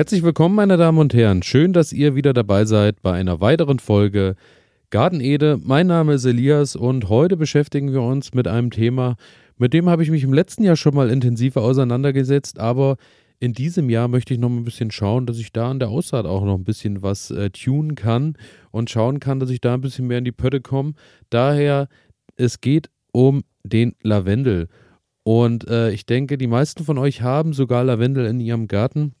Herzlich willkommen, meine Damen und Herren. Schön, dass ihr wieder dabei seid bei einer weiteren Folge Garten Ede. Mein Name ist Elias und heute beschäftigen wir uns mit einem Thema, mit dem habe ich mich im letzten Jahr schon mal intensiver auseinandergesetzt, aber in diesem Jahr möchte ich noch ein bisschen schauen, dass ich da an der Aussaat auch noch ein bisschen was äh, tunen kann und schauen kann, dass ich da ein bisschen mehr in die Pötte komme. Daher, es geht um den Lavendel. Und äh, ich denke, die meisten von euch haben sogar Lavendel in ihrem Garten.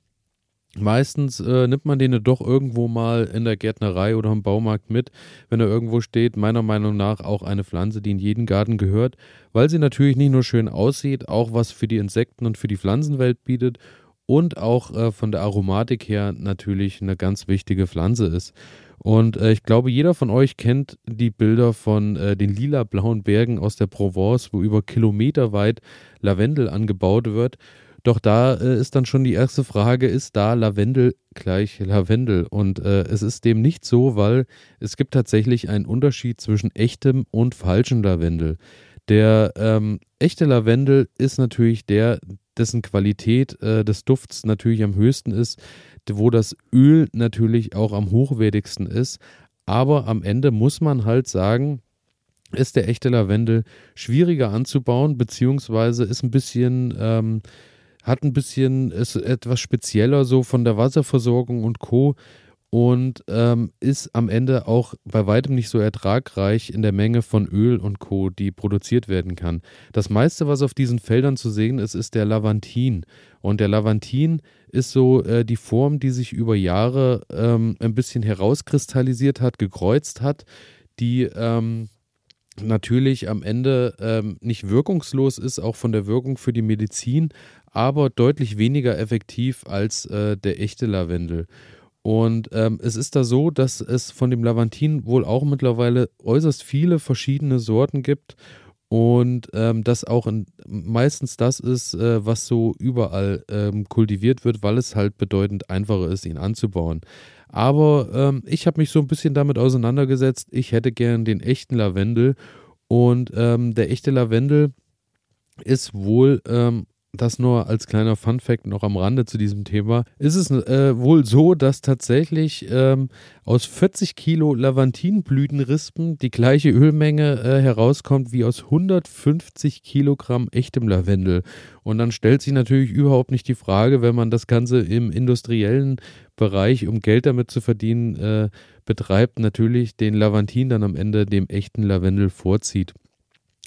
Meistens äh, nimmt man den doch irgendwo mal in der Gärtnerei oder im Baumarkt mit, wenn er irgendwo steht. Meiner Meinung nach auch eine Pflanze, die in jeden Garten gehört, weil sie natürlich nicht nur schön aussieht, auch was für die Insekten und für die Pflanzenwelt bietet und auch äh, von der Aromatik her natürlich eine ganz wichtige Pflanze ist. Und äh, ich glaube, jeder von euch kennt die Bilder von äh, den lila-blauen Bergen aus der Provence, wo über Kilometer weit Lavendel angebaut wird. Doch da äh, ist dann schon die erste Frage, ist da Lavendel gleich Lavendel? Und äh, es ist dem nicht so, weil es gibt tatsächlich einen Unterschied zwischen echtem und falschem Lavendel. Der ähm, echte Lavendel ist natürlich der, dessen Qualität äh, des Dufts natürlich am höchsten ist, wo das Öl natürlich auch am hochwertigsten ist. Aber am Ende muss man halt sagen, ist der echte Lavendel schwieriger anzubauen, beziehungsweise ist ein bisschen, ähm, hat ein bisschen, ist etwas spezieller so von der Wasserversorgung und Co und ähm, ist am Ende auch bei weitem nicht so ertragreich in der Menge von Öl und Co., die produziert werden kann. Das meiste, was auf diesen Feldern zu sehen ist, ist der Lavantin. Und der Lavantin ist so äh, die Form, die sich über Jahre ähm, ein bisschen herauskristallisiert hat, gekreuzt hat, die ähm, natürlich am Ende ähm, nicht wirkungslos ist, auch von der Wirkung für die Medizin, aber deutlich weniger effektiv als äh, der echte Lavendel. Und ähm, es ist da so, dass es von dem Lavantin wohl auch mittlerweile äußerst viele verschiedene Sorten gibt und ähm, das auch in, meistens das ist, äh, was so überall ähm, kultiviert wird, weil es halt bedeutend einfacher ist, ihn anzubauen. Aber ähm, ich habe mich so ein bisschen damit auseinandergesetzt. Ich hätte gern den echten Lavendel und ähm, der echte Lavendel ist wohl ähm, das nur als kleiner Fun-Fact noch am Rande zu diesem Thema. Ist es äh, wohl so, dass tatsächlich ähm, aus 40 Kilo Lavantinblütenrispen die gleiche Ölmenge äh, herauskommt wie aus 150 Kilogramm echtem Lavendel. Und dann stellt sich natürlich überhaupt nicht die Frage, wenn man das Ganze im industriellen Bereich, um Geld damit zu verdienen, äh, betreibt, natürlich den Lavantin dann am Ende dem echten Lavendel vorzieht.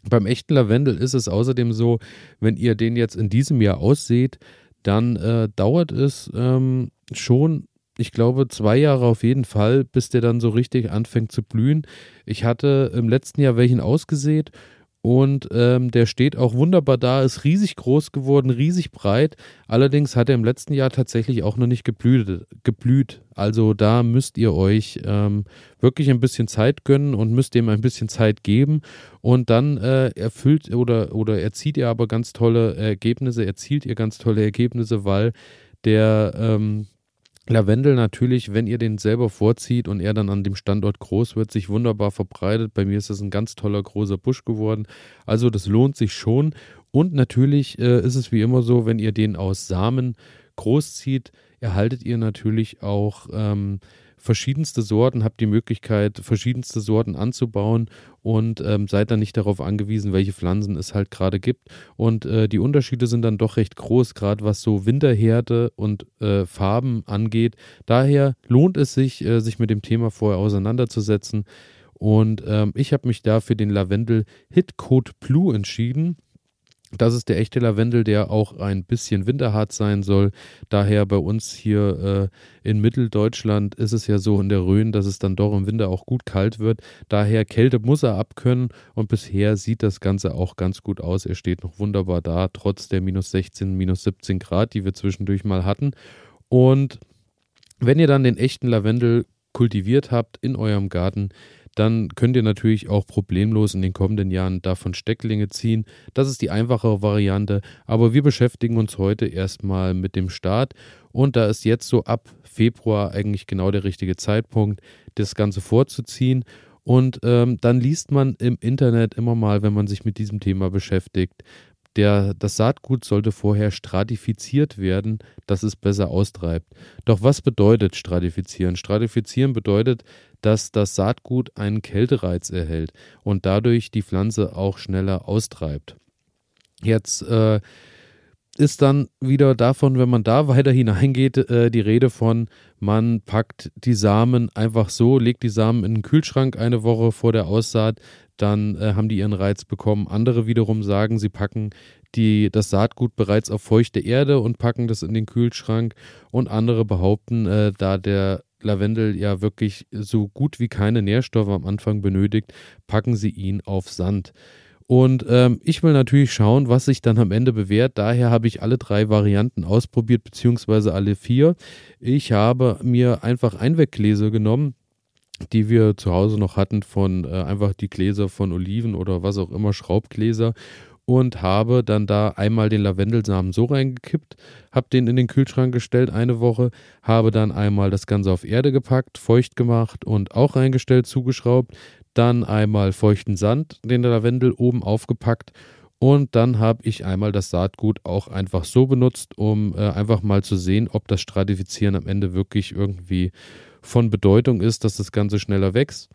Beim echten Lavendel ist es außerdem so, wenn ihr den jetzt in diesem Jahr ausseht, dann äh, dauert es ähm, schon, ich glaube, zwei Jahre auf jeden Fall, bis der dann so richtig anfängt zu blühen. Ich hatte im letzten Jahr welchen ausgesät und ähm, der steht auch wunderbar da, ist riesig groß geworden, riesig breit. Allerdings hat er im letzten Jahr tatsächlich auch noch nicht geblüht. geblüht. Also da müsst ihr euch ähm, wirklich ein bisschen Zeit gönnen und müsst dem ein bisschen Zeit geben. Und dann äh, erfüllt oder, oder erzielt ihr aber ganz tolle Ergebnisse, erzielt ihr ganz tolle Ergebnisse, weil der ähm, Lavendel natürlich, wenn ihr den selber vorzieht und er dann an dem Standort groß wird, sich wunderbar verbreitet. Bei mir ist es ein ganz toller großer Busch geworden. Also das lohnt sich schon. Und natürlich äh, ist es wie immer so, wenn ihr den aus Samen großzieht, erhaltet ihr natürlich auch ähm, verschiedenste Sorten, habt die Möglichkeit, verschiedenste Sorten anzubauen und ähm, seid dann nicht darauf angewiesen, welche Pflanzen es halt gerade gibt. Und äh, die Unterschiede sind dann doch recht groß, gerade was so Winterhärte und äh, Farben angeht. Daher lohnt es sich, äh, sich mit dem Thema vorher auseinanderzusetzen. Und ähm, ich habe mich da für den Lavendel Hitcode Blue entschieden. Das ist der echte Lavendel, der auch ein bisschen winterhart sein soll. Daher bei uns hier äh, in Mitteldeutschland ist es ja so in der Rhön, dass es dann doch im Winter auch gut kalt wird. Daher Kälte muss er abkönnen und bisher sieht das Ganze auch ganz gut aus. Er steht noch wunderbar da, trotz der minus 16, minus 17 Grad, die wir zwischendurch mal hatten. Und wenn ihr dann den echten Lavendel kultiviert habt in eurem Garten, dann könnt ihr natürlich auch problemlos in den kommenden Jahren davon Stecklinge ziehen. Das ist die einfachere Variante, aber wir beschäftigen uns heute erstmal mit dem Start und da ist jetzt so ab Februar eigentlich genau der richtige Zeitpunkt, das Ganze vorzuziehen. Und ähm, dann liest man im Internet immer mal, wenn man sich mit diesem Thema beschäftigt, Der, das Saatgut sollte vorher stratifiziert werden, dass es besser austreibt. Doch was bedeutet stratifizieren? Stratifizieren bedeutet, dass das Saatgut einen Kältereiz erhält und dadurch die Pflanze auch schneller austreibt. Jetzt äh, ist dann wieder davon, wenn man da weiter hineingeht, äh, die Rede von, man packt die Samen einfach so, legt die Samen in den Kühlschrank eine Woche vor der Aussaat, dann äh, haben die ihren Reiz bekommen. Andere wiederum sagen, sie packen die, das Saatgut bereits auf feuchte Erde und packen das in den Kühlschrank. Und andere behaupten, äh, da der Lavendel ja wirklich so gut wie keine Nährstoffe am Anfang benötigt, packen sie ihn auf Sand. Und ähm, ich will natürlich schauen, was sich dann am Ende bewährt. Daher habe ich alle drei Varianten ausprobiert, beziehungsweise alle vier. Ich habe mir einfach Einweggläser genommen, die wir zu Hause noch hatten, von äh, einfach die Gläser von Oliven oder was auch immer, Schraubgläser. Und habe dann da einmal den Lavendelsamen so reingekippt, habe den in den Kühlschrank gestellt eine Woche, habe dann einmal das Ganze auf Erde gepackt, feucht gemacht und auch reingestellt, zugeschraubt, dann einmal feuchten Sand, den Lavendel oben aufgepackt und dann habe ich einmal das Saatgut auch einfach so benutzt, um äh, einfach mal zu sehen, ob das Stratifizieren am Ende wirklich irgendwie von Bedeutung ist, dass das Ganze schneller wächst.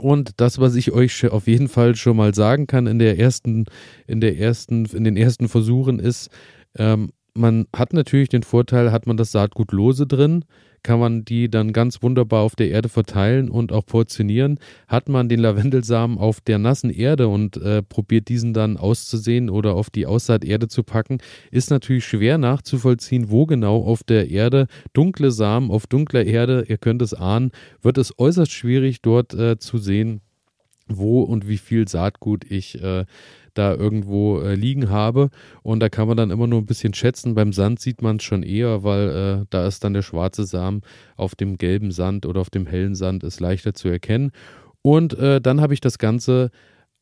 Und das, was ich euch auf jeden Fall schon mal sagen kann in der ersten, in der ersten, in den ersten Versuchen ist, ähm, man hat natürlich den Vorteil, hat man das Saatgut lose drin, kann man die dann ganz wunderbar auf der Erde verteilen und auch portionieren. Hat man den Lavendelsamen auf der nassen Erde und äh, probiert diesen dann auszusehen oder auf die Aussaaterde zu packen, ist natürlich schwer nachzuvollziehen, wo genau auf der Erde dunkle Samen auf dunkler Erde, ihr könnt es ahnen, wird es äußerst schwierig dort äh, zu sehen, wo und wie viel Saatgut ich äh, da irgendwo äh, liegen habe. Und da kann man dann immer nur ein bisschen schätzen. Beim Sand sieht man es schon eher, weil äh, da ist dann der schwarze Samen auf dem gelben Sand oder auf dem hellen Sand ist leichter zu erkennen. Und äh, dann habe ich das Ganze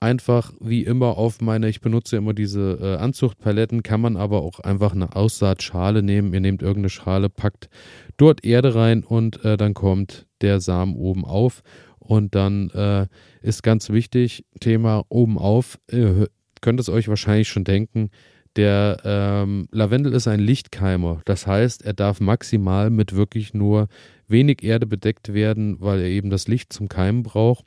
einfach wie immer auf meine, ich benutze immer diese äh, Anzuchtpaletten, kann man aber auch einfach eine Aussaatschale nehmen. Ihr nehmt irgendeine Schale, packt dort Erde rein und äh, dann kommt der Samen oben auf. Und dann äh, ist ganz wichtig, Thema oben auf, äh, könnt es euch wahrscheinlich schon denken, der ähm, Lavendel ist ein Lichtkeimer. Das heißt, er darf maximal mit wirklich nur wenig Erde bedeckt werden, weil er eben das Licht zum Keimen braucht.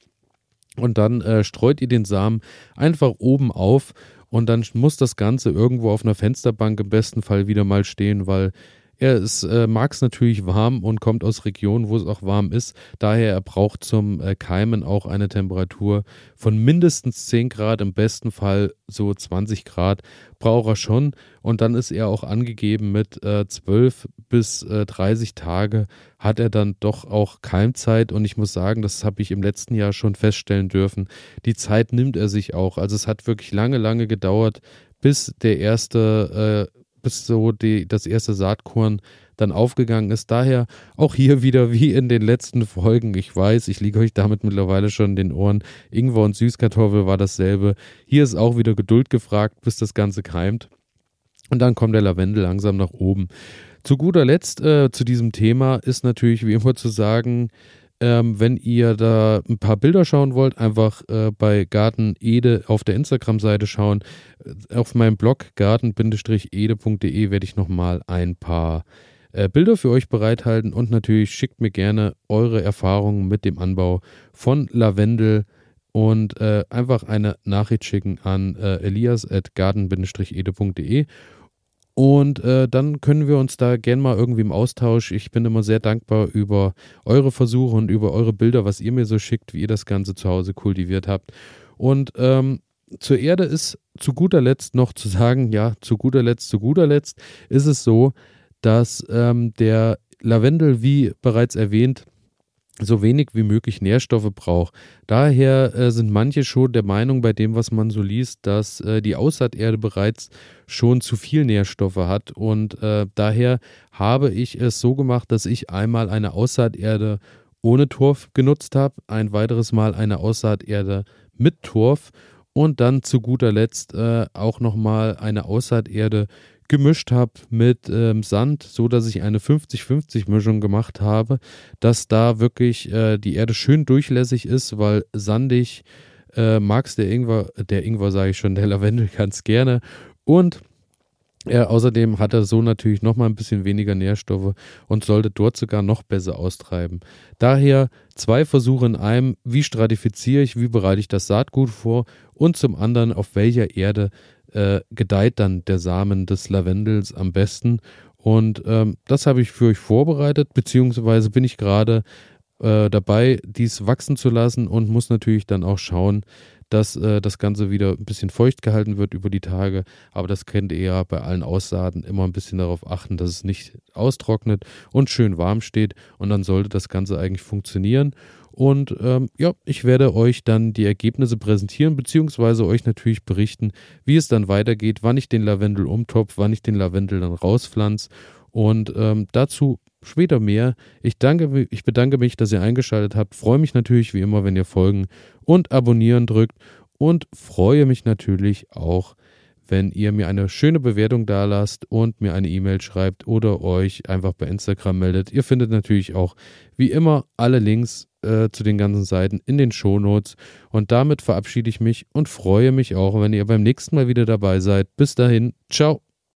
Und dann äh, streut ihr den Samen einfach oben auf und dann muss das Ganze irgendwo auf einer Fensterbank im besten Fall wieder mal stehen, weil er äh, mag es natürlich warm und kommt aus Regionen, wo es auch warm ist. Daher er braucht zum äh, Keimen auch eine Temperatur von mindestens 10 Grad, im besten Fall so 20 Grad braucht er schon. Und dann ist er auch angegeben mit äh, 12 bis äh, 30 Tage hat er dann doch auch Keimzeit. Und ich muss sagen, das habe ich im letzten Jahr schon feststellen dürfen. Die Zeit nimmt er sich auch. Also es hat wirklich lange, lange gedauert, bis der erste äh, bis so die, das erste Saatkorn dann aufgegangen ist. Daher auch hier wieder wie in den letzten Folgen. Ich weiß, ich liege euch damit mittlerweile schon in den Ohren. Ingwer und Süßkartoffel war dasselbe. Hier ist auch wieder Geduld gefragt, bis das Ganze keimt. Und dann kommt der Lavendel langsam nach oben. Zu guter Letzt äh, zu diesem Thema ist natürlich wie immer zu sagen, ähm, wenn ihr da ein paar Bilder schauen wollt, einfach äh, bei Garten Ede auf der Instagram-Seite schauen. Äh, auf meinem Blog garten-ede.de werde ich nochmal ein paar äh, Bilder für euch bereithalten. Und natürlich schickt mir gerne eure Erfahrungen mit dem Anbau von Lavendel. Und äh, einfach eine Nachricht schicken an äh, elias.garten-ede.de und äh, dann können wir uns da gern mal irgendwie im Austausch. Ich bin immer sehr dankbar über eure Versuche und über eure Bilder, was ihr mir so schickt, wie ihr das Ganze zu Hause kultiviert habt. Und ähm, zur Erde ist zu guter Letzt noch zu sagen, ja, zu guter Letzt, zu guter Letzt ist es so, dass ähm, der Lavendel, wie bereits erwähnt, so wenig wie möglich Nährstoffe braucht. Daher äh, sind manche schon der Meinung bei dem, was man so liest, dass äh, die Aussaaterde bereits schon zu viel Nährstoffe hat und äh, daher habe ich es so gemacht, dass ich einmal eine Aussaaterde ohne Torf genutzt habe, ein weiteres Mal eine Aussaaterde mit Torf und dann zu guter Letzt äh, auch nochmal eine Aussaaterde gemischt habe mit ähm, Sand, so dass ich eine 50-50 Mischung gemacht habe, dass da wirklich äh, die Erde schön durchlässig ist, weil sandig äh, magst der Ingwer, der Ingwer sage ich schon, der Lavendel ganz gerne. Und äh, außerdem hat er so natürlich nochmal ein bisschen weniger Nährstoffe und sollte dort sogar noch besser austreiben. Daher zwei Versuche in einem, wie stratifiziere ich, wie bereite ich das Saatgut vor? Und zum anderen, auf welcher Erde äh, gedeiht dann der Samen des Lavendels am besten. Und ähm, das habe ich für euch vorbereitet, beziehungsweise bin ich gerade äh, dabei, dies wachsen zu lassen und muss natürlich dann auch schauen, dass äh, das Ganze wieder ein bisschen feucht gehalten wird über die Tage. Aber das kennt ihr ja bei allen Aussaaten immer ein bisschen darauf achten, dass es nicht austrocknet und schön warm steht. Und dann sollte das Ganze eigentlich funktionieren. Und ähm, ja, ich werde euch dann die Ergebnisse präsentieren, beziehungsweise euch natürlich berichten, wie es dann weitergeht, wann ich den Lavendel umtopf, wann ich den Lavendel dann rauspflanze. Und ähm, dazu später mehr. Ich, danke, ich bedanke mich, dass ihr eingeschaltet habt. Freue mich natürlich wie immer, wenn ihr folgen und abonnieren drückt. Und freue mich natürlich auch, wenn ihr mir eine schöne Bewertung da lasst und mir eine E-Mail schreibt oder euch einfach bei Instagram meldet. Ihr findet natürlich auch wie immer alle Links äh, zu den ganzen Seiten in den Shownotes. Und damit verabschiede ich mich und freue mich auch, wenn ihr beim nächsten Mal wieder dabei seid. Bis dahin, ciao.